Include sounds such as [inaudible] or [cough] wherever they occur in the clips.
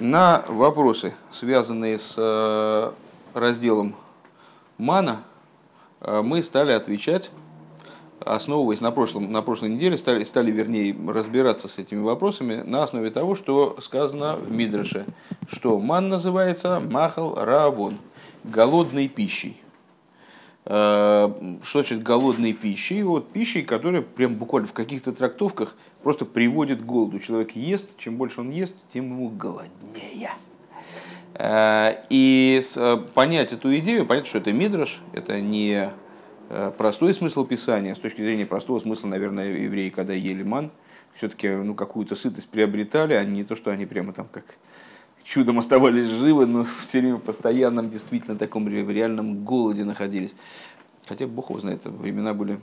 на вопросы, связанные с э, разделом мана, э, мы стали отвечать, основываясь на, прошлом, на прошлой неделе, стали, стали, вернее, разбираться с этими вопросами на основе того, что сказано в Мидраше, что ман называется махал равон, голодной пищей. Э, что значит голодной пищей? Вот пищей, которая прям буквально в каких-то трактовках просто приводит к голоду. Человек ест, чем больше он ест, тем ему голоднее. Э, и э, понять эту идею, понять, что это мидраш, это не простой смысл писания, с точки зрения простого смысла, наверное, евреи, когда ели ман, все-таки ну, какую-то сытость приобретали, а не то, что они прямо там как чудом оставались живы, но все время в постоянном, действительно, таком реальном голоде находились. Хотя Бог его знает, времена были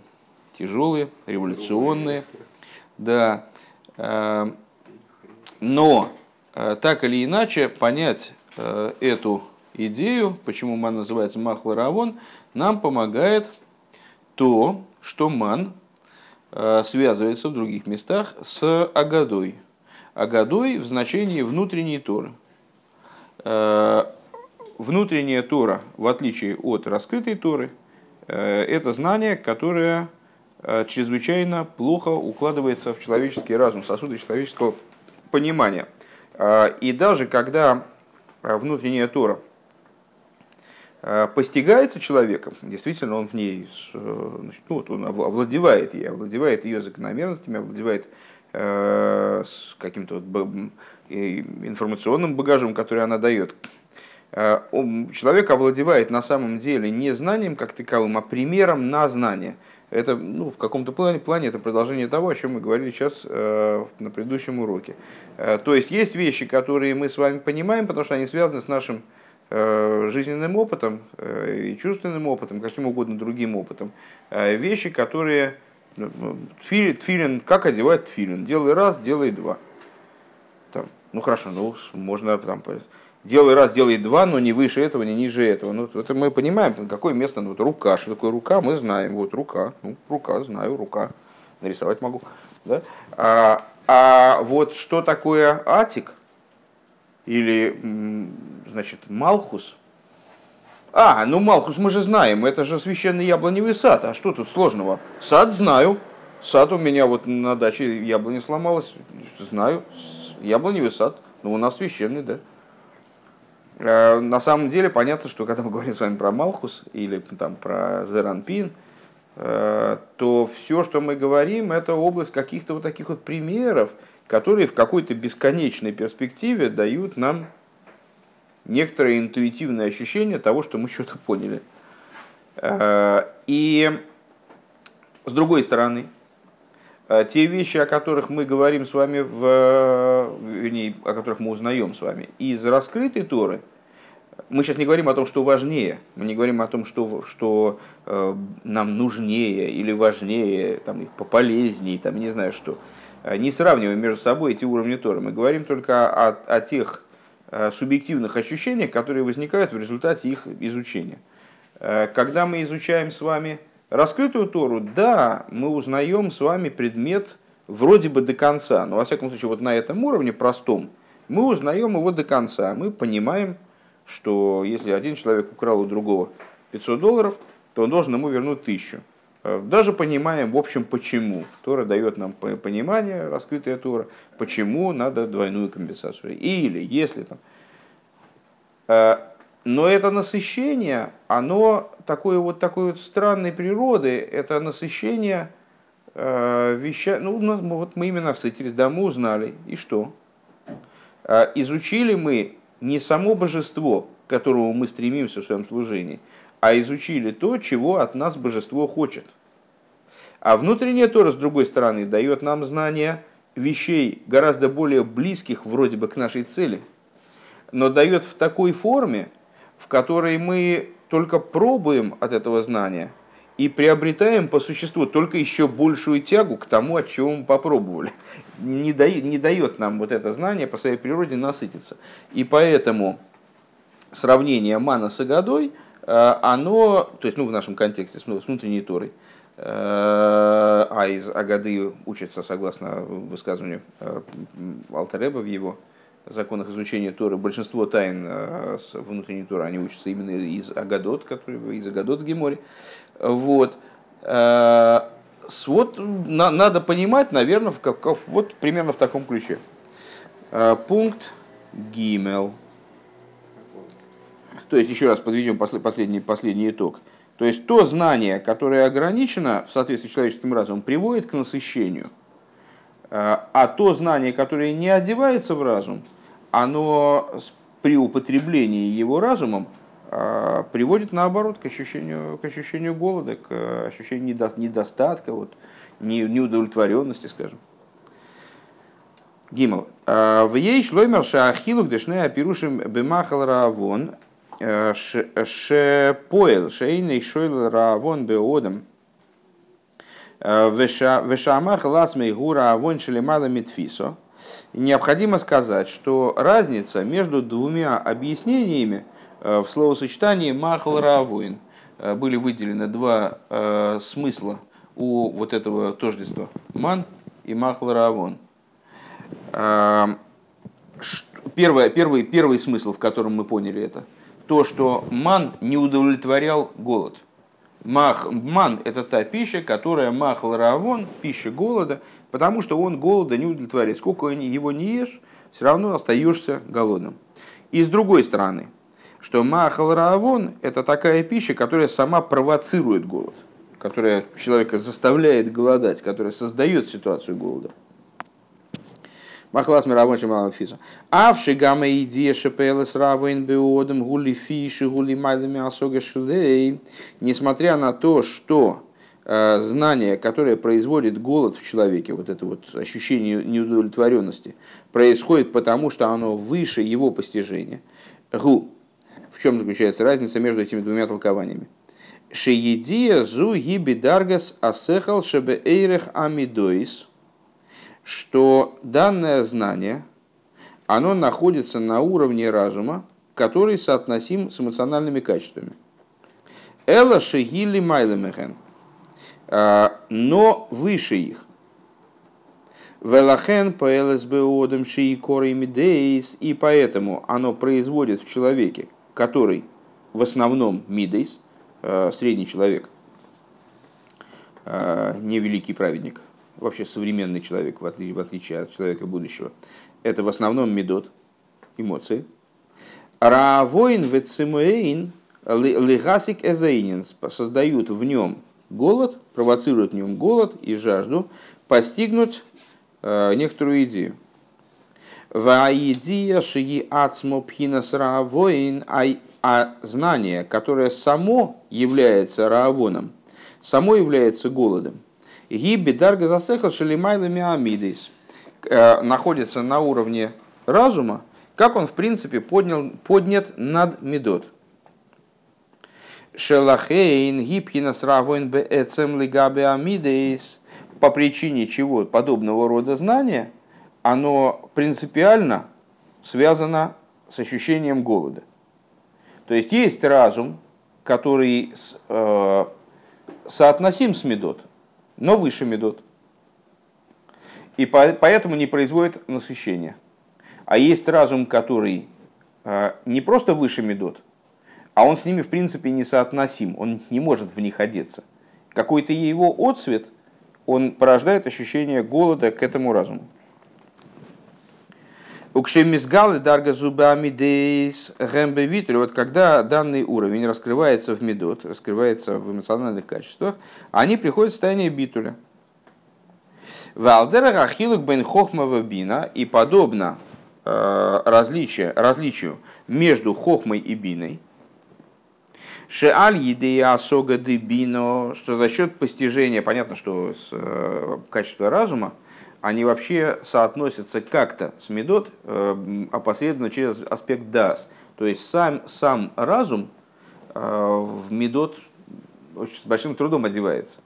тяжелые, революционные. Да. Э, но э, так или иначе понять э, эту идею, почему ман называется махларавон, нам помогает то, что ман связывается в других местах с агадой. Агадой в значении внутренней Торы – внутренняя Тора, в отличие от раскрытой Торы, э, это знание, которое э, чрезвычайно плохо укладывается в человеческий разум, сосуды человеческого понимания. И даже когда внутренняя Тора постигается человеком, действительно он в ней, значит, ну, вот он овладевает ей, овладевает ее закономерностями, овладевает с каким-то вот информационным багажом, который она дает. Э, человек овладевает на самом деле не знанием как таковым, а примером на знание. Это ну, в каком-то плане, плане это продолжение того, о чем мы говорили сейчас э, на предыдущем уроке. Э, то есть есть вещи, которые мы с вами понимаем, потому что они связаны с нашим э, жизненным опытом э, и чувственным опытом, каким угодно другим опытом. Э, вещи, которые... Тфилин, тфилин, как одевать тфилин? Делай раз, делай два. Ну хорошо, ну можно там делай раз, делай два, но не выше этого, не ниже этого. Ну, это мы понимаем, какое место, ну, вот рука, что такое рука, мы знаем, вот рука, ну, рука, знаю, рука, нарисовать могу. Да? А, а вот что такое атик или, значит, малхус, а, ну Малхус мы же знаем, это же священный яблоневый сад, а что тут сложного? Сад знаю, сад у меня вот на даче яблони сломалась, знаю, яблоневый сад, ну у нас священный, да. Э, на самом деле понятно, что когда мы говорим с вами про Малхус или там, про Зеранпин, то все, что мы говорим, это область каких-то вот таких вот примеров, которые в какой-то бесконечной перспективе дают нам некоторое интуитивное ощущение того, что мы что-то поняли. Э, и с другой стороны, Э, те вещи, о которых мы говорим с вами, в, вернее, о которых мы узнаем с вами из раскрытой Торы, мы сейчас не говорим о том, что важнее, мы не говорим о том, что, что э, нам нужнее или важнее, там, пополезнее, там, не знаю что. Э, не сравниваем между собой эти уровни Торы. Мы говорим только о, о тех Э, субъективных ощущений, которые возникают в результате их изучения. Э, когда мы изучаем с вами раскрытую Тору, да, мы узнаем с вами предмет вроде бы до конца, но во всяком случае вот на этом уровне простом мы узнаем его до конца, мы понимаем, что если один человек украл у другого 500 долларов, то он должен ему вернуть 1000 даже понимаем, в общем, почему. Тора дает нам понимание, раскрытая Тора, почему надо двойную компенсацию. Или если там э, но это насыщение, оно такое вот такой вот странной природы, это насыщение э, веща. Ну, вот мы именно встретились, да, мы узнали, и что? Э, изучили мы не само божество, к которому мы стремимся в своем служении, а изучили то, чего от нас божество хочет. А внутренняя Тора, с другой стороны, дает нам знания вещей гораздо более близких вроде бы к нашей цели, но дает в такой форме, в которой мы только пробуем от этого знания и приобретаем по существу только еще большую тягу к тому, от чего мы попробовали. Не дает, не дает нам вот это знание по своей природе насытиться. И поэтому сравнение мана с агадой, оно, то есть ну, в нашем контексте с внутренней Торой, э, а из Агады учатся, согласно высказыванию э, Алтареба в его законах изучения Торы, большинство тайн с внутренней Торы, они учатся именно из Агадот, который, из Агадот в Геморе. Вот. Вот на, надо понимать, наверное, в как, вот примерно в таком ключе. Пункт Гимел. То есть, еще раз подведем последний, последний итог. То есть, то знание, которое ограничено в соответствии с человеческим разумом, приводит к насыщению. А, а то знание, которое не одевается в разум, оно при употреблении его разумом а, приводит наоборот к ощущению, к ощущению голода, к ощущению недостатка, вот, неудовлетворенности, скажем. Гимл. В ей шлоймер шаахилук дешне апирушим бемахал раавон Э, Шепоэл, шейный шойл равон беодам, э, вешамах ласмей гура авон шелемала митфисо. Необходимо сказать, что разница между двумя объяснениями э, в словосочетании махал равоин были выделены два смысла у вот этого тождества. Ман и махал равон. Первый, первый, первый смысл, в котором мы поняли это – то, что ман не удовлетворял голод. Мах, ман – это та пища, которая махал равон, пища голода, потому что он голода не удовлетворяет. Сколько его не ешь, все равно остаешься голодным. И с другой стороны, что махал равон – это такая пища, которая сама провоцирует голод, которая человека заставляет голодать, которая создает ситуацию голода. Махлас мировой малым физу. Авши гамма идея шепелес равен беодом гули фиши гули майлами асога шлей. Несмотря на то, что э, знание, которое производит голод в человеке, вот это вот ощущение неудовлетворенности, происходит потому, что оно выше его постижения. Гу. В чем заключается разница между этими двумя толкованиями? Шеедия зу гиби даргас асехал шебе эйрех амидоис – что данное знание, оно находится на уровне разума, который соотносим с эмоциональными качествами. Эла шегили майлемехен, а, но выше их. Велахен по ЛСБОдам шиикоры мидейс, и поэтому оно производит в человеке, который в основном мидейс, а, средний человек, а, невеликий праведник, вообще современный человек, в отличие, в отличие от человека будущего, это в основном медот, эмоции. Равоин вецимуэйн лигасик эзаинин создают в нем голод, провоцируют в нем голод и жажду постигнуть э, некоторую идею. А знание, которое само является равоном, само является голодом. Гиби дарга засехал шалимайлами амидис э, находится на уровне разума, как он в принципе поднял, поднят над медот. Шелахейн гибхина сравоин беэцем лигабе амидис по причине чего подобного рода знания, оно принципиально связано с ощущением голода. То есть есть разум, который э, соотносим с медот, но выше медот. И поэтому не производит насыщения. А есть разум, который а, не просто выше медот, а он с ними в принципе несоотносим, он не может в них одеться. Какой-то его отцвет, он порождает ощущение голода к этому разуму. Укшемизгалы дарга зубами дейс гэмбе Вот когда данный уровень раскрывается в медот, раскрывается в эмоциональных качествах, они приходят в состояние битуля. Валдера рахилук бен хохмава бина и подобно э, различие, различию между хохмой и биной, Шеаль едея сога де бино, что за счет постижения, понятно, что с, э, качества разума, они вообще соотносятся как-то с медот э, опосредованно через аспект дас. То есть сам, сам разум э, в медот с большим трудом одевается.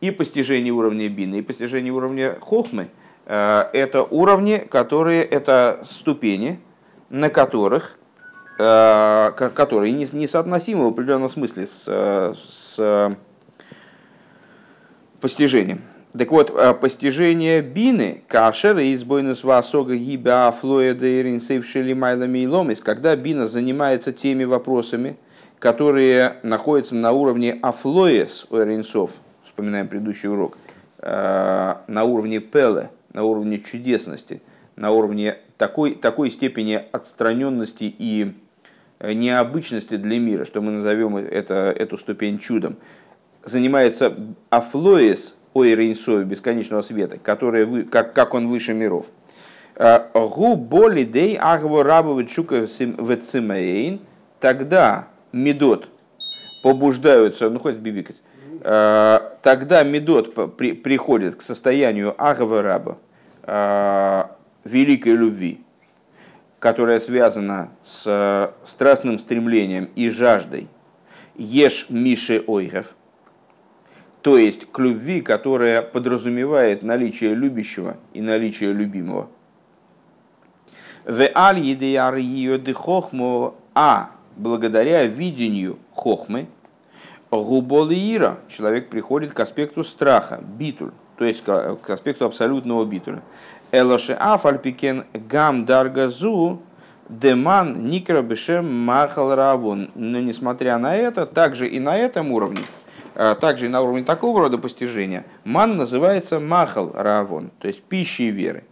И постижение уровня бины, и постижение уровня хохмы э, – это уровни, которые, это ступени, на которых, которые несоотносимы в определенном смысле с, с постижением. Так вот, э, постижение бины, кашер из бойнус васога гиба флоида иринсейвшили майлами и ломис, когда бина занимается теми вопросами, которые находятся на уровне афлоес у иринсов, вспоминаем предыдущий урок, э, на уровне пеле, на уровне чудесности, на уровне такой, такой степени отстраненности и э, необычности для мира, что мы назовем это, эту ступень чудом, занимается афлоес Ой Рейнсою, бесконечного света, который, вы, как, как он выше миров. А, Гу боли дей агво рабовы чука вецимейн, тогда медот побуждаются, ну хоть бибикать, а, тогда медот при, приходит к состоянию агва раба, а, великой любви, которая связана с страстным стремлением и жаждой, ешь миши ойгов, то есть к любви, которая подразумевает наличие любящего и наличие любимого. А благодаря видению хохмы, губолиира, человек приходит к аспекту страха, битуль, то есть к аспекту абсолютного битуля. Элоше афальпикен гам даргазу деман никра бешем махал равон. Но несмотря на это, также и на этом уровне – также и на уровне такого рода постижения ман называется махал равон, то есть пищей веры.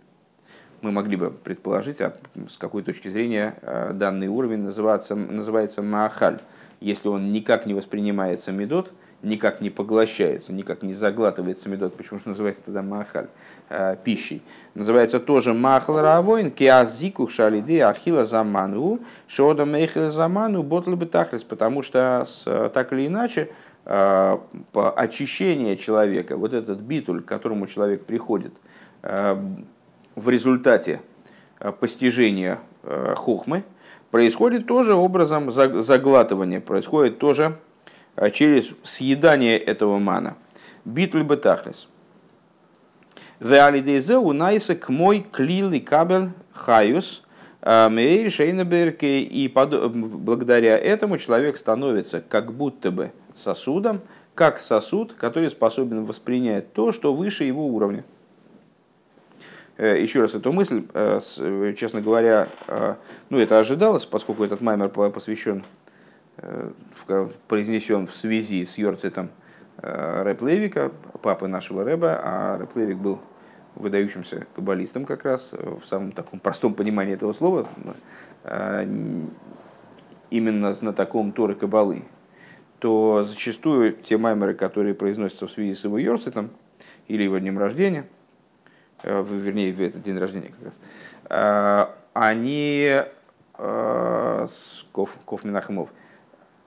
Мы могли бы предположить, а с какой точки зрения а, данный уровень называется, называется махаль, если он никак не воспринимается медот, никак не поглощается, никак не заглатывается медот, почему же называется тогда махаль, а, пищей. Называется тоже махал равоин, киазику шалиды ахила заману, шода мейхила заману, ботл бы потому что так или иначе очищение человека, вот этот битуль, к которому человек приходит э, в результате э, постижения хохмы, происходит тоже образом заглатывания, происходит тоже через съедание этого мана. Битуль бетахлес. Веалидезе унайса мой клилый кабель хаюс мейр и благодаря этому человек становится как будто бы сосудом, как сосуд, который способен воспринять то, что выше его уровня. Э, еще раз эту мысль, э, честно говоря, э, ну это ожидалось, поскольку этот маймер посвящен, произнесен в связи с Йорцетом Рэп Левика, папы нашего Рэба, а Рэп Левик был выдающимся каббалистом как раз, в самом таком простом понимании этого слова, именно знатоком Торы Кабалы, то зачастую те маймеры, которые произносятся в связи с его Йорсетом или его днем рождения, э, вернее, в этот день рождения как раз, э, они, э, Коф, Коф Минахимов,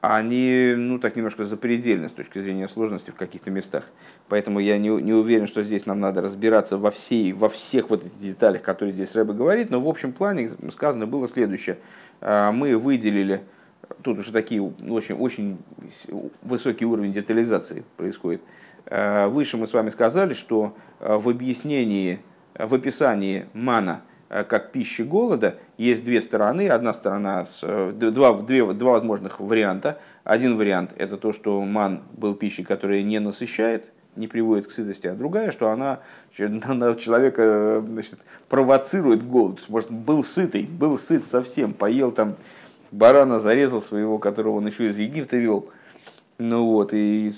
они ну, так немножко запредельны с точки зрения сложности в каких-то местах. Поэтому я не, не уверен, что здесь нам надо разбираться во, всей, во всех вот этих деталях, которые здесь Рэба говорит. Но в общем плане сказано было следующее. Мы выделили тут уже такие очень, очень высокий уровень детализации происходит. Э, выше мы с вами сказали, что э, в объяснении, в описании мана э, как пищи голода есть две стороны. Одна сторона, два, две, два возможных варианта. Один вариант – это то, что ман был пищей, которая не насыщает, не приводит к сытости, а другая, что она, она [laughs] человека значит, провоцирует голод. Может, был сытый, был сыт совсем, поел там барана зарезал своего, которого он еще из Египта вел. Ну вот, и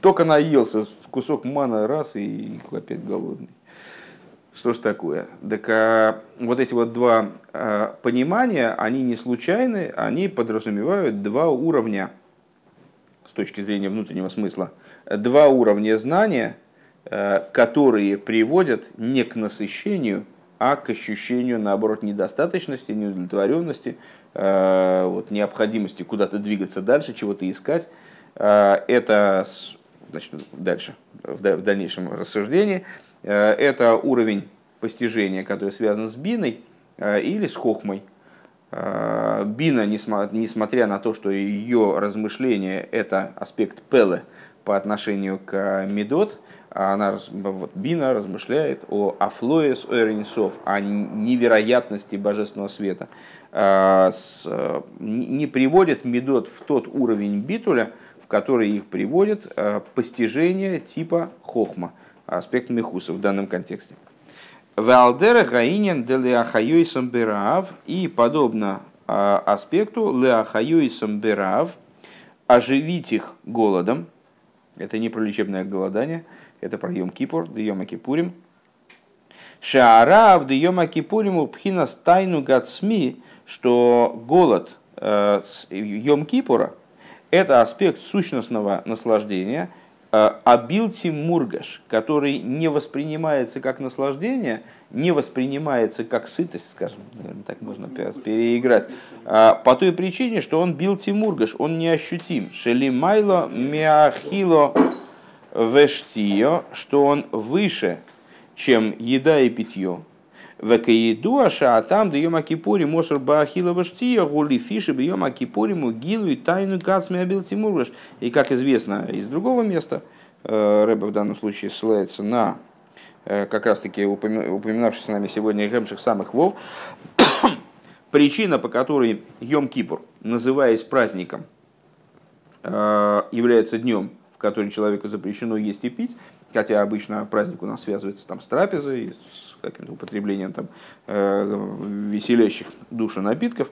только наелся, кусок мана раз, и опять голодный. Что ж такое? Так а, вот эти вот два а, понимания, они не случайны, они подразумевают два уровня с точки зрения внутреннего смысла. Два уровня знания, а, которые приводят не к насыщению, а к ощущению, наоборот, недостаточности, неудовлетворенности, Э, вот, необходимости куда-то двигаться дальше, чего-то искать. Э, это, значит, дальше, в дальнейшем рассуждении, э, это уровень постижения, который связан с биной или с хохмой. Бина, несмотря на то, что ее размышление – это аспект пелы по отношению к медот, она, вот, Бина размышляет о афлоес эринсов, о невероятности божественного света. А, не приводит медот в тот уровень битуля, в который их приводит а, постижение типа хохма, аспект Мехуса в данном контексте. Валдера гаинен де леахайой самберав и подобно а, аспекту леахайой самберав оживить их голодом. Это не про лечебное голодание, это про Йом Кипур, Йом Кипурим. Шаарав Йом Кипуриму пхина стайну гацми, что голод э, Йом Кипура – это аспект сущностного наслаждения – Э, Абилти мургаш, который не воспринимается как наслаждение, не воспринимается как сытость, скажем, наверное, так можно переиграть, а по той причине, что он билти мургаш, он неощутим. Шелимайло миахило вештио, что он выше, чем еда и питье. Векаиду аша там да йома кипури мосор баахила ваштия гули фиши бы йома кипури мугилу и тайну гацми абил тимурваш. И как известно из другого места, э, Рэба в данном случае ссылается на э, как раз таки упоминавшийся нами сегодня Гемших самых Вов, [coughs] причина, по которой Йом Кипур, называясь праздником, э, является днем, который человеку запрещено есть и пить, хотя обычно праздник у нас связывается там, с трапезой, с каким-то употреблением там, э, веселящих душу напитков,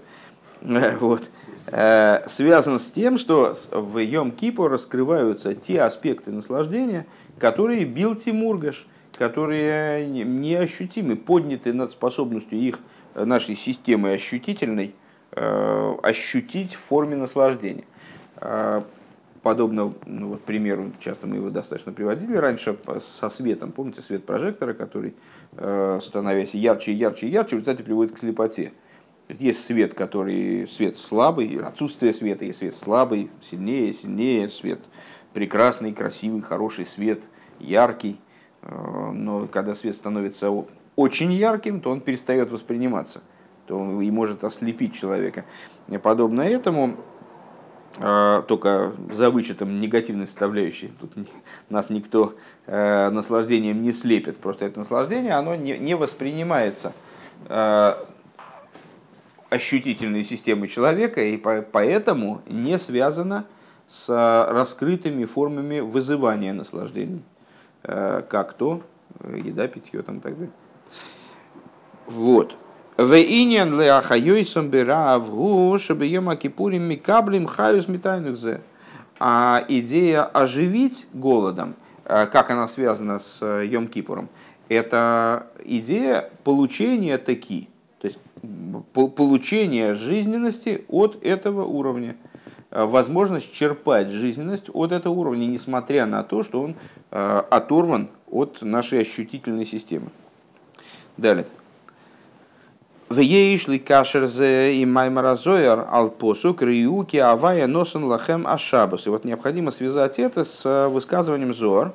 э, вот, э, связан с тем, что в Йом Кипу раскрываются те аспекты наслаждения, которые бил Тимургаш, которые неощутимы, подняты над способностью их, нашей системы ощутительной, ощутить в форме наслаждения подобно ну, вот, примеру, часто мы его достаточно приводили раньше, со светом. Помните свет прожектора, который, э, становясь ярче и ярче и ярче, в результате приводит к слепоте. Есть свет, который свет слабый, отсутствие света, есть свет слабый, сильнее, сильнее, свет прекрасный, красивый, хороший свет, яркий. Э, но когда свет становится очень ярким, то он перестает восприниматься, то он и может ослепить человека. Подобно этому только за вычетом негативной составляющей. Тут нас никто э, наслаждением не слепит. Просто это наслаждение, оно не, воспринимается э, ощутительной системой человека, и по, поэтому не связано с раскрытыми формами вызывания наслаждений, э, как то еда, питье там, и так далее. Вот. Вейнин леахайойсом биравгу, чтобы ема кипурим микаблим хаюс метайнухзе. А идея оживить голодом, э, как она связана с э, Йом Кипуром, это идея получения таки, то есть получения жизненности от этого уровня, э, возможность черпать жизненность от этого уровня, несмотря на то, что он оторван от нашей ощутительной системы. Далее. Вееш ли кашерзе и маймаразоер ал посук риуки авая носен лахем ашабус. И вот необходимо связать это с э, высказыванием Зор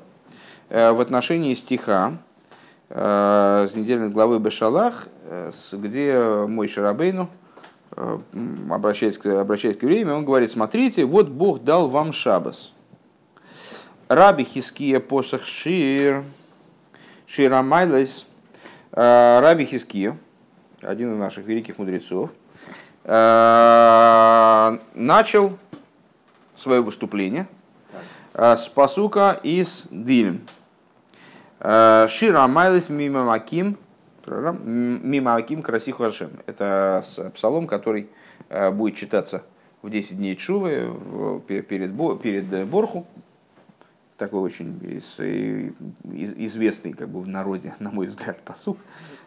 э, в отношении стиха э, с недельной главы Бешалах, где мой Шарабейну, обращаясь к, обращаясь к евреям, он говорит, смотрите, вот Бог дал вам шабас. Раби Хиския посох шир, ширамайлес, Раби Хиския, один из наших великих мудрецов, э, начал свое выступление э, с посука из Дилем. Э, Шира Майлис Мима Маким, Мима Маким Красиху Ашем. Это псалом, который будет читаться в 10 дней Чувы перед, перед Борху, такой очень известный как бы, в народе, [laughs] на мой взгляд, посук.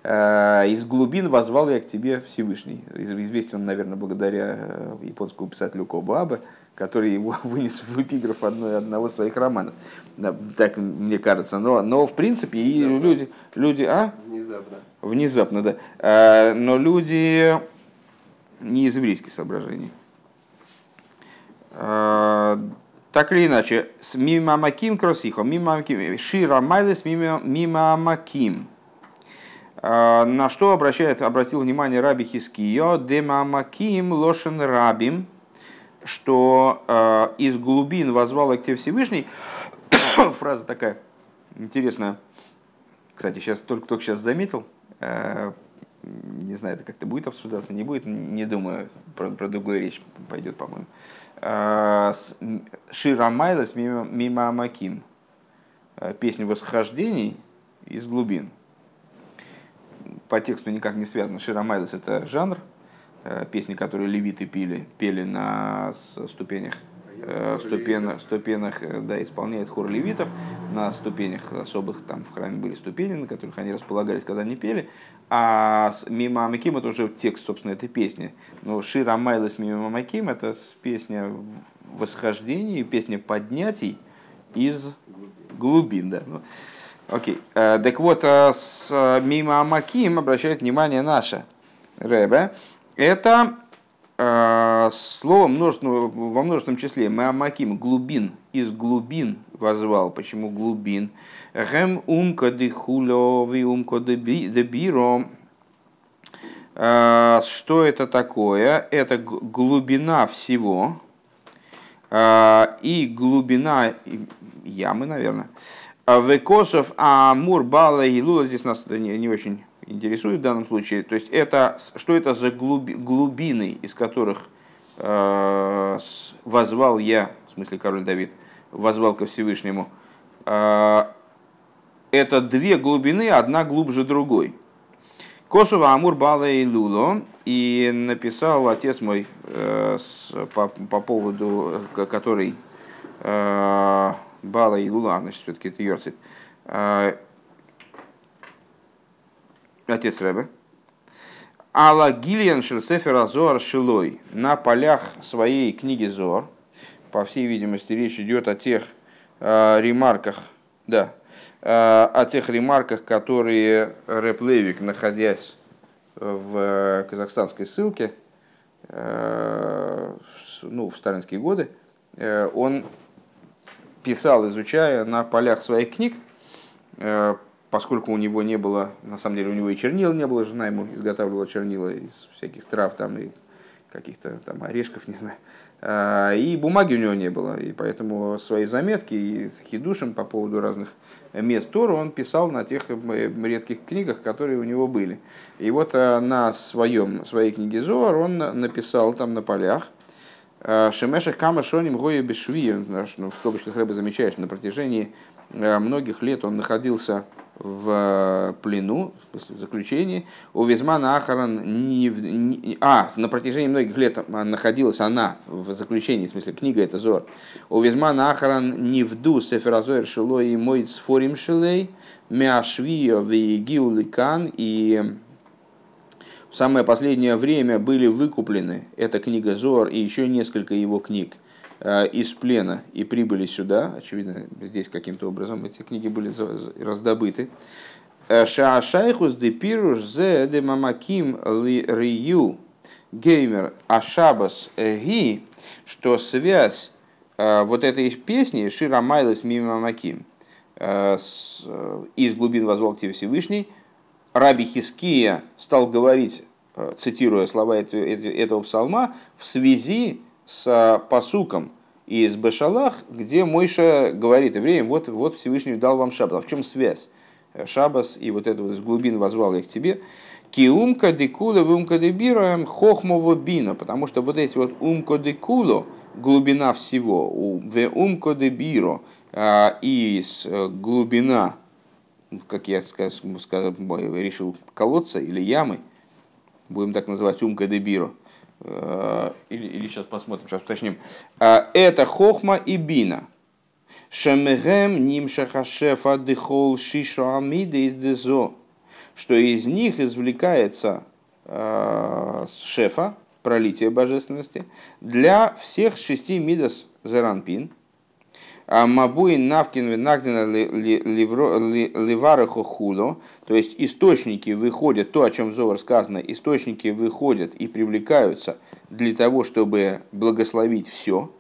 Э, «Из глубин возвал я к тебе Всевышний». Известен наверное, благодаря э, японскому писателю Кобабе, который его [laughs] вынес в эпиграф одной, одного из своих романов. Так мне кажется. Но, но в принципе, и люди, люди... А? Внезапно. Внезапно, да. Э, но люди не из еврейских соображений так или иначе, мимо маким кросихо, мимо маким, шира майлес мимо маким. А, на что обращает, обратил внимание Раби Хискио, дема маким лошен рабим, что э, из глубин возвал к тебе Всевышний. [coughs] Фраза такая интересная. Кстати, сейчас только, только сейчас заметил. Э, не знаю, это как-то будет обсуждаться, не будет, не думаю, про, про другую речь пойдет, по-моему. Э, Шира Майлас мимо Амаким. песня восхождений из глубин. По тексту никак не связано. Ширамайлес это жанр, песни, которые левиты пили, пели на ступенях Э, ступенях, ступенях э, да, исполняет хор левитов, на ступенях особых, там в храме были ступени, на которых они располагались, когда они пели, а Мима Амаким это уже текст, собственно, этой песни. Но Шира Майлес Мима Амаким это песня восхождений, песня поднятий из глубин. Да. Окей. Э, так вот, с Мима Амаким обращает внимание наше Рэбе. Это Э, слово множественного, во множественном числе Маамаким глубин из глубин возвал. Почему глубин? Гем умка де хулови умка де биро. Э, что это такое? Это глубина всего э, и глубина ямы, наверное. Векосов Амур Бала Лула, здесь нас не, не очень интересует в данном случае. То есть это, что это за глуби, глубины, из которых э, возвал я, в смысле король Давид, возвал ко Всевышнему. Э, это две глубины, одна глубже другой. Косова Амур Бала и Луло. И написал отец мой э, с, по, по поводу, э, который э, Бала и Лула, а, значит, все-таки это Йорцит. Э, отец Рэбе. Алла Гильян Шерсефера Зор Шилой на полях своей книги Зор. По всей видимости, речь идет о тех э, ремарках, да, э, о тех ремарках, которые Рэп Левик, находясь в казахстанской ссылке, э, ну, в сталинские годы, э, он писал, изучая на полях своих книг, э, поскольку у него не было, на самом деле у него и чернил не было, жена ему изготавливала чернила из всяких трав там и каких-то там орешков, [laughs] не знаю. А, и бумаги у него не было, и поэтому свои заметки и хидушем по поводу разных мест Тора он писал на тех э, редких книгах, которые у него были. И вот э, на своем, своей книге Зоар он написал там на полях, э, Шемеша Кама Шоним Гоя Бешви, ну, в скобочках Рэба замечаешь, на протяжении многих лет он находился в плену, в, смысле, в заключении, у Визмана Ахаран не, не, а, на протяжении многих лет находилась она в заключении, в смысле книга это Зор, у Визмана Ахаран не вду сеферазоер шило и мой сфорим шилей, мяшвио вегиуликан и в самое последнее время были выкуплены эта книга Зор и еще несколько его книг – Э, из плена и прибыли сюда, очевидно, здесь каким-то образом эти книги были раздобыты. Э, Шаашайхус де пируш зе де мамаким ли рию геймер ашабас ги, что связь э, вот этой песни Шира Майлес Мимамаким из глубин возвал к тебе Всевышний, Раби Хиския стал говорить, цитируя слова этого псалма, в связи с посуком из Бешалах, где Мойша говорит евреям, вот, вот Всевышний дал вам шаббат. А в чем связь? Шабас и вот это вот из глубин возвал их тебе. Киумка декула вумка дебираем хохмово бина, потому что вот эти вот умка декуло, глубина всего, в умка дебиро, и э, глубина, как я сказал, решил, колодца или ямы, будем так называть умка дебиро, Э, или, или сейчас посмотрим, сейчас уточним. Э, это хохма и бина. Шемегем ним шахашефа дыхол шишу амиды из дезо. Что из них извлекается э, шефа, пролитие божественности, для всех шести мидас заранпин – а Мабуин Навкин Нагдина Ливарахо Хуло, то есть источники выходят, то, о чем Зовар сказано, источники выходят и привлекаются для того, чтобы благословить все.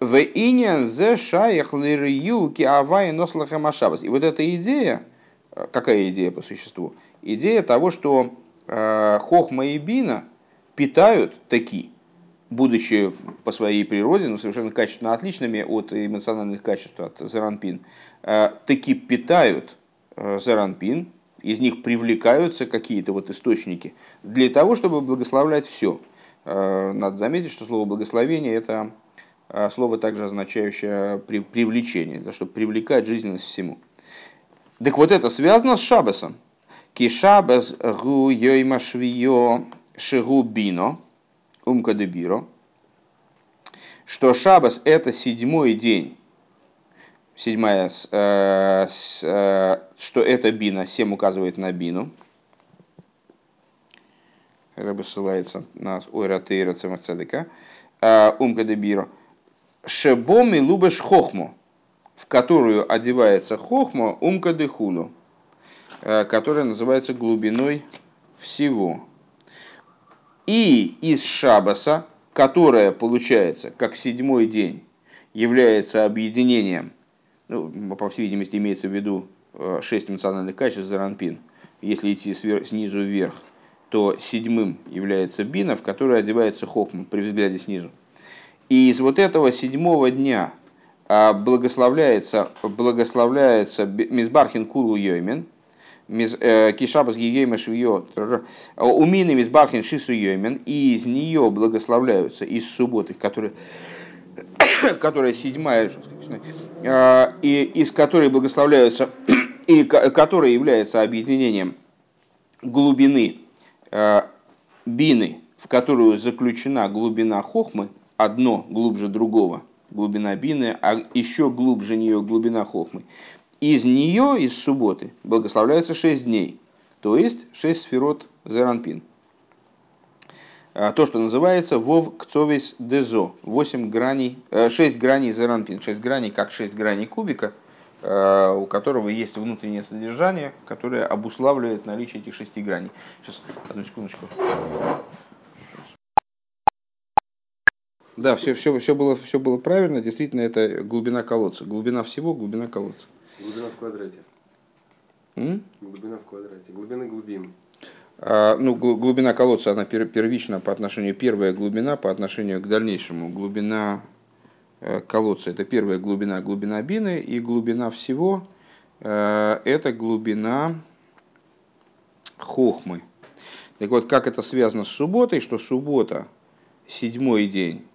В иньян зе шаях лирюки авай нослахам ашабас. И вот эта идея, какая идея по существу? Идея того, что э, хохма и бина питают такие будучи по своей природе ну, совершенно качественно отличными от эмоциональных качеств, от заранпин, э, таки питают э, заранпин, из них привлекаются какие-то вот источники для того, чтобы благословлять все. Э, надо заметить, что слово благословение это слово также означающее привлечение, для чтобы привлекать жизненность всему. Так вот это связано с Шабасом. Кишабас гу йоймашвио шигу бино умка дебиро. Что Шабас это седьмой день. Седьмая, э, э, что это бина, семь указывает на бину. Рэбе ссылается на Ойратейра Цемахцадыка. Э, умка дебиро. Шебоми лубеш хохму в которую одевается хохма умка дехулу, э, которая называется глубиной всего. И из шабаса, которая получается как седьмой день, является объединением, ну, по всей видимости, имеется в виду э, шесть национальных качеств Заранпин, если идти снизу вверх, то седьмым является бина, в которой одевается хохма при взгляде снизу. И из вот этого седьмого дня а, благословляется, благословляется Мизбархин Кулу Йоймен, Кишабас Гигейма Швио, Умины Мизбархин Шису Йоймен, и из нее благословляются из субботы, которые [coughs] которая седьмая, а, и из которой благословляются, [coughs] и которая является объединением глубины э, бины, в которую заключена глубина хохмы, одно глубже другого – глубина бины, а еще глубже нее глубина хохмы. Из нее, из субботы, благословляются шесть дней, то есть шесть сферот зеранпин. А, то, что называется вов кцовис дезо, 8 граней, 6 э, граней зеранпин, 6 граней, как 6 граней кубика, э, у которого есть внутреннее содержание, которое обуславливает наличие этих шести граней. Сейчас, одну секундочку. Да, все, все, все, было, все было правильно. Действительно, это глубина колодца. Глубина всего, глубина колодца. Глубина в квадрате. М? Глубина в квадрате. Глубины глубин. А, ну, глубина колодца, она первична по отношению, первая глубина по отношению к дальнейшему. Глубина э, колодца – это первая глубина, глубина бины, и глубина всего э, – это глубина хохмы. Так вот, как это связано с субботой, что суббота – седьмой день,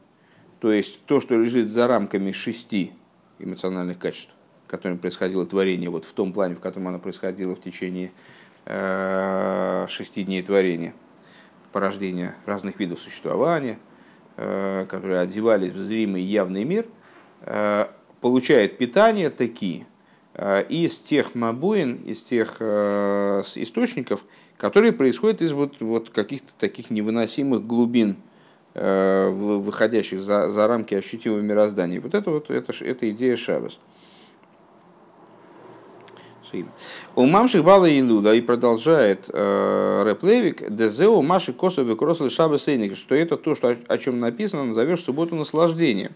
то есть то, что лежит за рамками шести эмоциональных качеств, которым происходило творение, вот в том плане, в котором оно происходило в течение э, шести дней творения, порождения разных видов существования, э, которые одевались в зримый явный мир, э, получает питание такие из тех мабуин, из тех источников, которые происходят из вот, вот каких-то таких невыносимых глубин выходящих за, за рамки ощутимого мироздания. Вот это вот это, это идея Шабас. У мамших бала и и продолжает э, рэп Левик, дезеу маши косовы кросли шабы сейник, что это то, что, о чем написано, назовешь субботу наслаждением.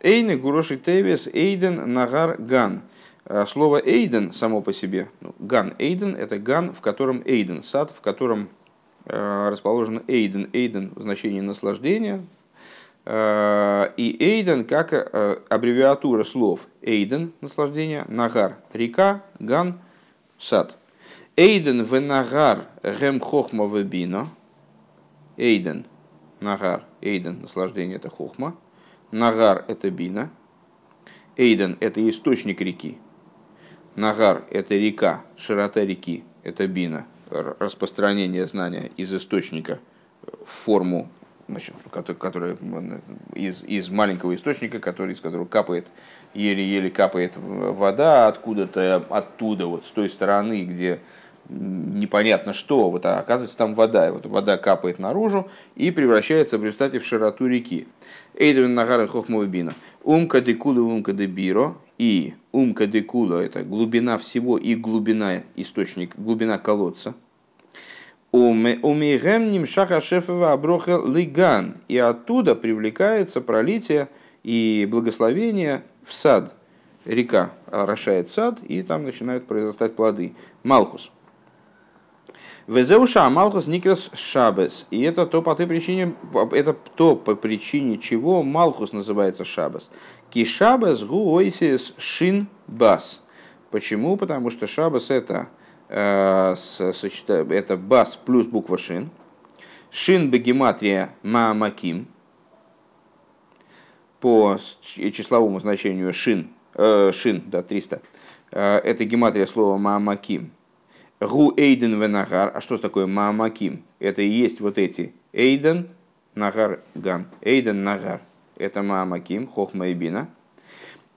Эйны гуроши тевес эйден нагар ган. Э, слово эйден само по себе, ну, ган эйден, это ган, в котором эйден, сад, в котором Э, расположен Эйден. Эйден в значении наслаждения. Э, и Эйден как э, аббревиатура слов Эйден – наслаждение, Нагар – река, Ган – сад. Эйден в Нагар гем хохма в бино. Эйден – Нагар, Эйден – наслаждение – это хохма. Нагар – это бина. Эйден – это источник реки. Нагар – это река, широта реки – это бина, распространение знания из источника в форму, значит, которая из, из маленького источника, который, из которого капает, еле-еле капает вода откуда-то, оттуда, вот с той стороны, где непонятно что, вот, а оказывается там вода, и вот вода капает наружу и превращается в результате в широту реки. Эйдвин Нагара Хохмовбина. Умка декула умка де биро. И умка декула – это глубина всего и глубина источник, глубина колодца. Умигем нимшаха шефова аброха лиган. И оттуда привлекается пролитие и благословение в сад. Река орошает сад, и там начинают произрастать плоды. Малхус – Везеуша Малхус Никрас Шабес. И это то по той причине, это то по причине чего Малхус называется Шабес. Ки Шабес гуойсис шин бас. Почему? Потому что Шабес это, это бас плюс буква шин. Шин бегематрия маамаким. по числовому значению шин, э, шин, да, 300, э, это гематрия слова маамаким. Гу эйден венагар. А что такое маамаким? Это и есть вот эти эйден, нагар, ган. Эйден, нагар. Это маамаким, хохма и бина.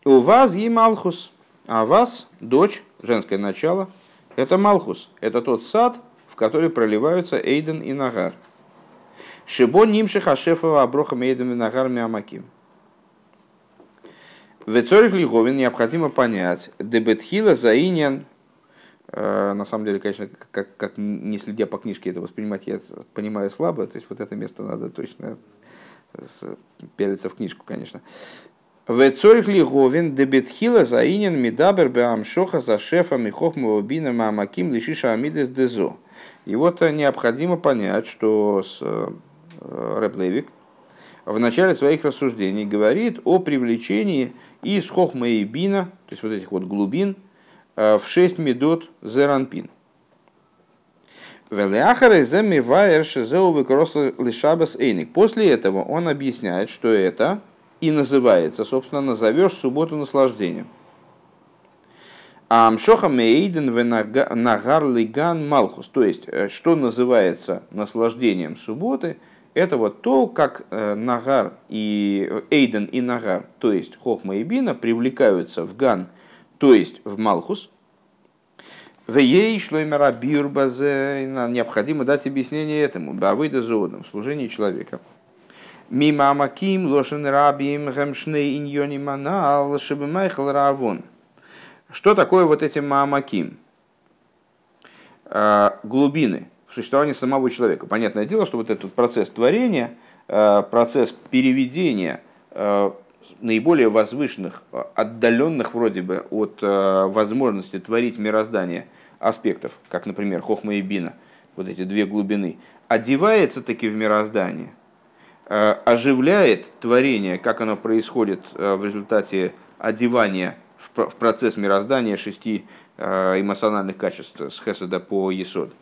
У вас и малхус. А вас, дочь, женское начало, это малхус. Это тот сад, в который проливаются эйден и нагар. Шибо нимших ашефова оброха эйден и нагар миамаким. В Цорих Лиговин необходимо понять, дебетхила заиньян, э, на самом деле, конечно, как, как не следя по книжке это воспринимать, я понимаю слабо, то есть вот это место надо точно пялиться в книжку, конечно. В Цорих Лиговин дебетхила заиньян мидабер беамшоха за шефа михохмова бина мамаким лишиша амидес дезо. И вот необходимо понять, что с э, Левик в начале своих рассуждений говорит о привлечении из хохма и бина, то есть вот этих вот глубин, э, в 6 медот зеранпин. После этого он объясняет, что это и называется, собственно, назовешь субботу наслаждением. Амшоха мейден нагар лиган малхус. То есть, э, что называется наслаждением субботы – это вот то, как э, Нагар и Эйден и Нагар, то есть Хохма и Бина, привлекаются в Ган, то есть в Малхус. В ей шлоймера необходимо дать объяснение этому, бавыда зоодом, в служении человека. Мимо амаким лошен рабим гемшней иньони манал шебемайхал равон. Что такое вот эти маамаким? Э, глубины, в существовании самого человека. Понятное дело, что вот этот процесс творения, э, процесс переведения э, наиболее возвышенных, отдаленных вроде бы от возможности творить мироздание аспектов, как, например, Хохма и Бина, вот эти две глубины, одевается таки в мироздание, оживляет творение, как оно происходит в результате одевания в процесс мироздания шести эмоциональных качеств с Хеседа по Есод.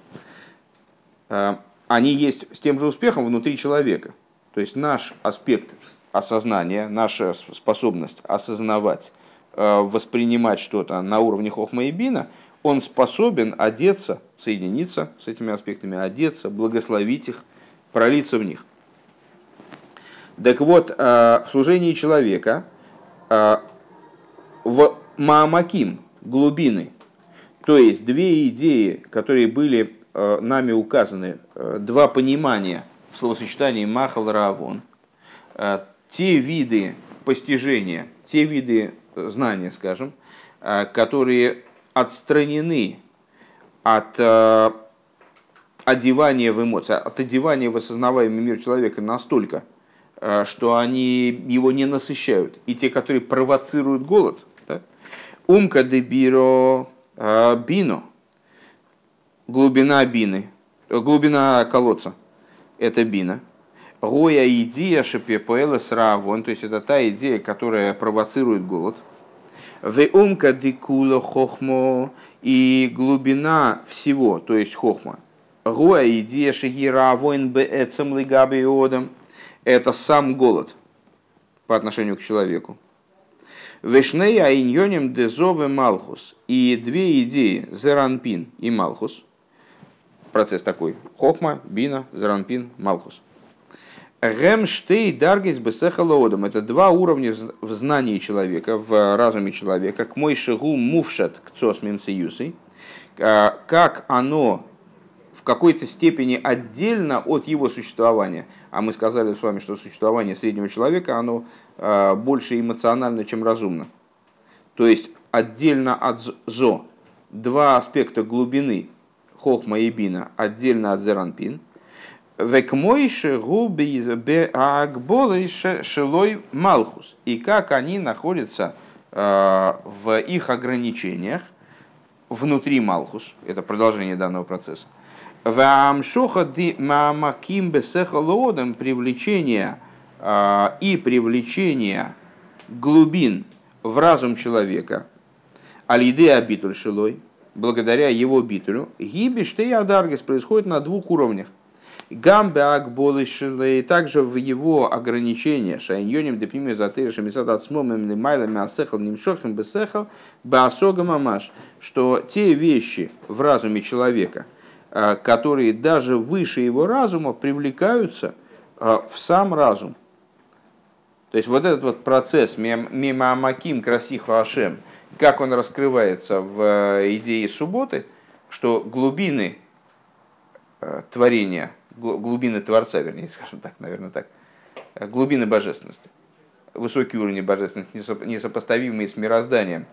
Э, они есть с тем же успехом внутри человека. То есть наш аспект осознания, наша способность осознавать, э, воспринимать что-то на уровне хохма и бина, он способен одеться, соединиться с этими аспектами, одеться, благословить их, пролиться в них. Так вот, э, в служении человека в Маамаким, глубины, то есть две идеи, которые были Э, нами указаны э, два понимания в словосочетании махал равон, э, те виды постижения, те виды знания, скажем, которые отстранены от одевания в эмоции, от одевания в осознаваемый мир человека настолько, что они его не насыщают. И те, которые провоцируют голод, умка де биро бино, глубина бины, э, глубина колодца, это бина. Гоя идея шепепуэла сравон, то есть это та идея, которая провоцирует голод. Веумка дикула хохмо и глубина всего, то есть хохма. Гоя идея шегира воин беэцем лигабиодом, это сам голод по отношению к человеку. Вешней аиньоним дезове малхус. И две идеи, зеранпин и малхус – процесс такой. Хохма, Бина, Заранпин, Малхус. Гемштей Даргис Бесехалоодом. Это два уровня в знании человека, в разуме человека. К мой шигу мувшат к цосмимциюсой. А, как оно какой-то степени отдельно от его существования. А мы сказали с вами, что существование среднего человека, оно а, больше эмоционально, чем разумно. То есть отдельно от зо. Два аспекта глубины хохма и бина отдельно от зеранпин. Векмойше губи агболыше шелой малхус. И как они находятся э, в их ограничениях внутри малхус. Это продолжение данного процесса. Вамшоха ди привлечение э, и привлечение глубин в разум человека. Алиды абитуль шилой – благодаря его битулю, гибиш и адаргис происходит на двух уровнях. Гамбе Акболышилы, также в его ограничения, шайньоним депнимию затыришем и сад отсмомым лимайлами асехал нимшохим бесехал баасога мамаш, что те вещи в разуме человека, которые даже выше его разума привлекаются э, в сам разум. То есть вот этот вот процесс мимо Амаким Красиху Ашем, как он раскрывается в э, идее субботы, что глубины творения – глубины Творца, вернее, [laughs] скажем так, наверное, так, э, глубины божественности, высокие уровни божественности, несопоставимые с мирозданием,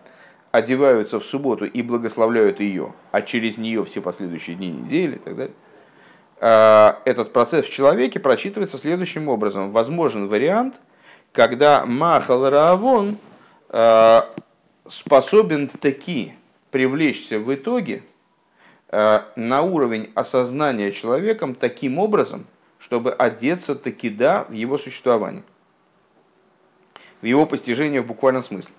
одеваются в субботу и благословляют ее, а через нее все последующие дни недели и так далее, а, этот процесс в человеке прочитывается следующим образом. Возможен вариант, когда Махал Раавон а, способен таки привлечься в итоге Э, на уровень осознания человеком таким образом, чтобы одеться таки да в его существование, в его постижение в буквальном смысле.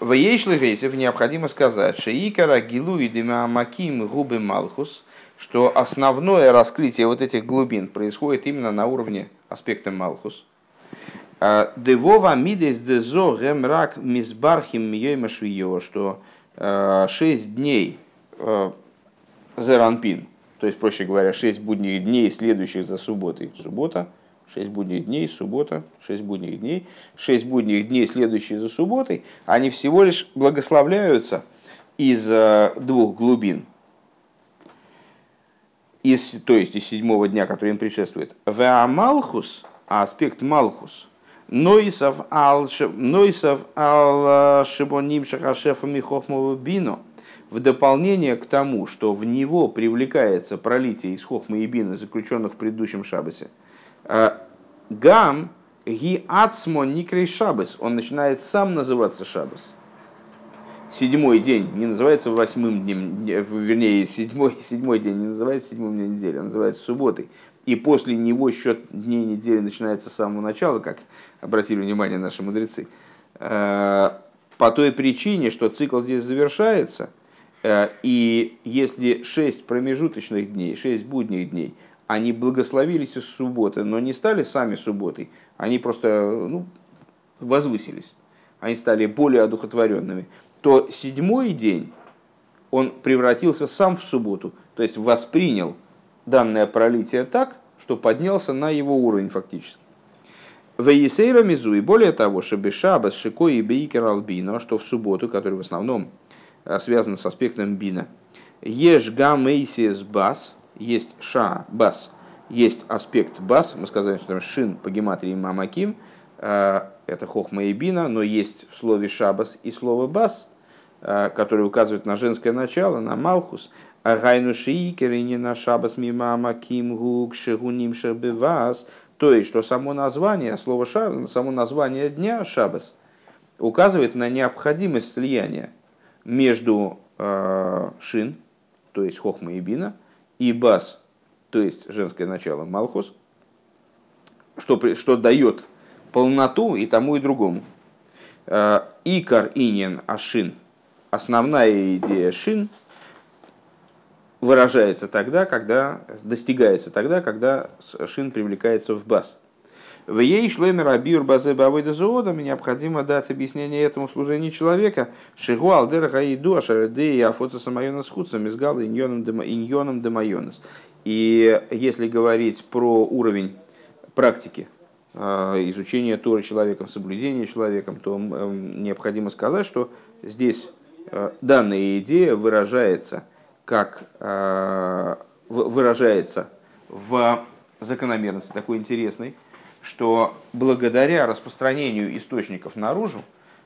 В Ейшлигейсев необходимо сказать, что Икара Гилу и Маким Губы Малхус, что основное раскрытие вот этих глубин происходит именно на уровне аспекта Малхус. Э, Девова мидес дезо гемрак мизбархим миёймашвиё, что э, шесть дней Э, Зеранпин, то есть, проще говоря, 6 будних дней, следующих за субботой. Суббота, 6 будних дней, суббота, 6 будних дней. 6 будних дней, следующие за субботой, они всего лишь благословляются из э, двух глубин. Из, то есть из седьмого дня, который им предшествует. Веамалхус, а аспект Малхус, Нойсов ал ал шибоним шахашефа михохмову бино – в дополнение к тому, что в него привлекается пролитие из хохмы и бины, заключенных в предыдущем шабасе, э, гам ги ацмо никрей шабас, он начинает сам называться шабас. Седьмой день не называется восьмым днем, вернее, седьмой, [laughs] седьмой день не называется седьмым днем недели, он называется субботой. И после него счет дней недели начинается с самого начала, как обратили внимание наши мудрецы. Э, по той причине, что цикл здесь завершается – Э, и если шесть промежуточных дней, шесть будних дней, они благословились из субботы, но не стали сами субботой, они просто ну, возвысились, они стали более одухотворенными, то седьмой день он превратился сам в субботу, то есть воспринял данное пролитие так, что поднялся на его уровень фактически. В Есейра Мизу, и более того, Шабешаба, Шико и Бейкер Албино, что в субботу, который в основном Э, связано с аспектом бина. Еш гамейсис бас, есть ша бас, есть аспект бас, мы сказали, что там шин по гематрии мамаким, э, это хохма и бина, но есть в слове шабас и слово бас, э, которое указывает на женское начало, на малхус, Агайну шиикерини на шабас мимамаким гук шигуним шабивас, то есть, что само название, слово шабас, само название дня шабас указывает на необходимость слияния между э, шин, то есть хохма и бина, и бас, то есть женское начало малхус, что, что дает полноту и тому, и другому. Э, икар инин ашин, основная идея шин, выражается тогда, когда достигается тогда, когда шин привлекается в бас. В ей шлемер абиур базе бавойда зоодам необходимо дать объяснение этому служению человека. Шигу алдер гаиду ашареде и афоца самайона с худцем изгал иньоном демайонес. И если говорить про уровень практики э, изучения Торы человеком, соблюдения человеком, то необходимо сказать, что здесь э, данная идея выражается как э, выражается в закономерности такой интересной, что благодаря распространению источников наружу,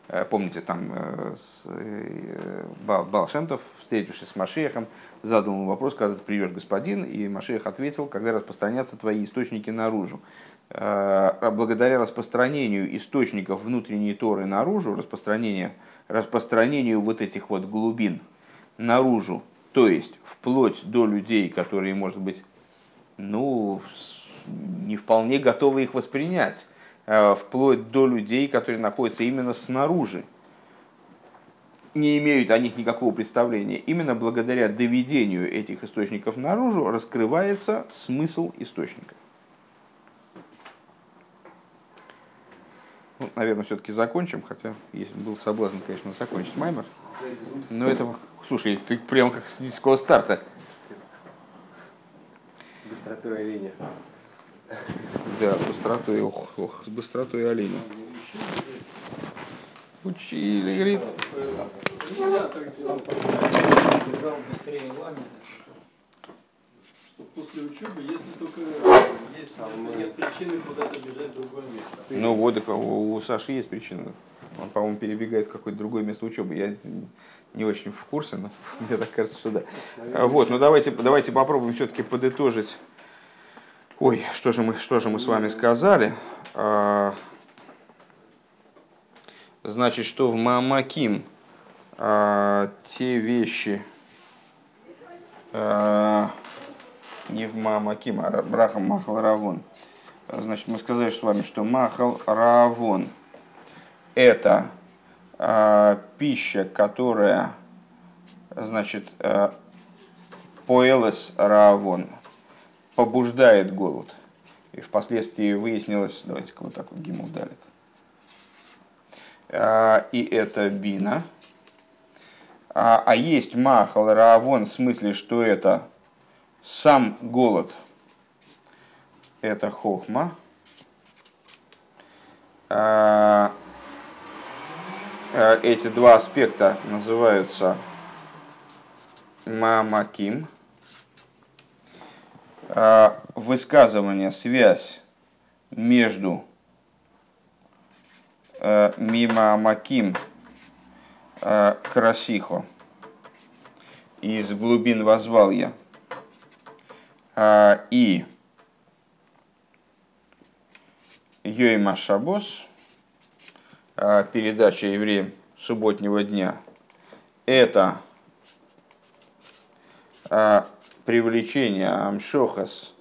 э, помните, там э, э, Балшемтов, встретившись с Машехом, задал ему вопрос, когда ты привешь господин, и Машех ответил, когда распространятся твои источники наружу. Благодаря распространению источников внутренней Торы наружу, распространению, распространению вот этих вот глубин наружу, то есть вплоть до людей, которые, может быть, ну, не вполне готовы их воспринять, э, вплоть до людей, которые находятся именно снаружи. не имеют о них никакого представления. Именно благодаря доведению этих источников наружу раскрывается смысл источника. Ну, наверное, все-таки закончим, хотя есть, был соблазн, конечно, закончить Маймер. Но это, слушай, ты прямо как с низкого старта. С быстротой оленя. Да, с быстротой, ох, ох, с быстротой оленя. Учили, говорит. Ну вот, у, у Саши есть причина. Он, по-моему, перебегает в какое-то другое место учебы. Я не очень в курсе, но [laughs] мне так кажется, что да. А, Вот, ну давайте, давайте попробуем все-таки подытожить. Ой, что же мы, что же мы с вами сказали? А, Значит, что в Мамаким а, те вещи, а, не в Мамаким, а Брахам Махал Равон. Значит, мы сказали с вами, что Махал Равон – это пища, которая, значит, поэлес Равон, побуждает голод. И впоследствии выяснилось, давайте-ка вот так вот Гимл далит. А, и это бина. А, а есть махал равон в смысле, что это сам голод, это хохма. А, эти два аспекта называются мамаким. Высказывание, связь между Э, мимо Маким э, Красихо. Из глубин возвал я. Э, и Йойма Шабос, передача евреям субботнего дня, это привлечение Амшохас,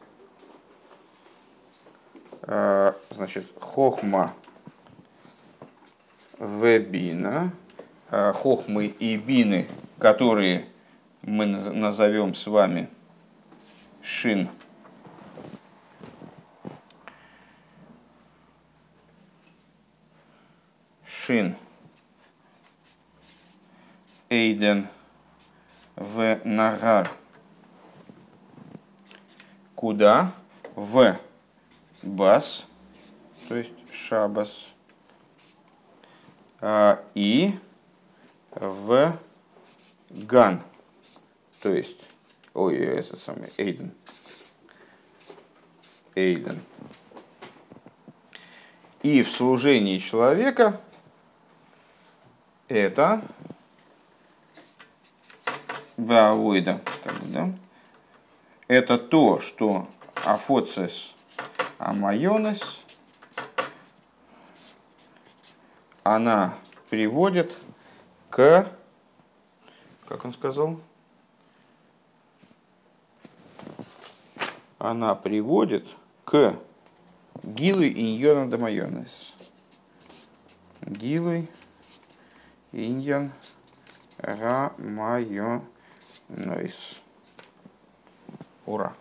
значит, Хохма, вебина, э, хохмы и бины, которые мы назовем с вами шин. Шин. Эйден в Нагар. Куда? В Бас, то есть Шабас а, и в Ган, то есть, ой, это самый Эйден, Эйден. И в служении человека это Баавойда, как бы, да? Это то, что афоцис амайонес она приводит к, как он сказал, она приводит к Гилу иньона дамайонес. Гилу иньон рамайонес. Ура!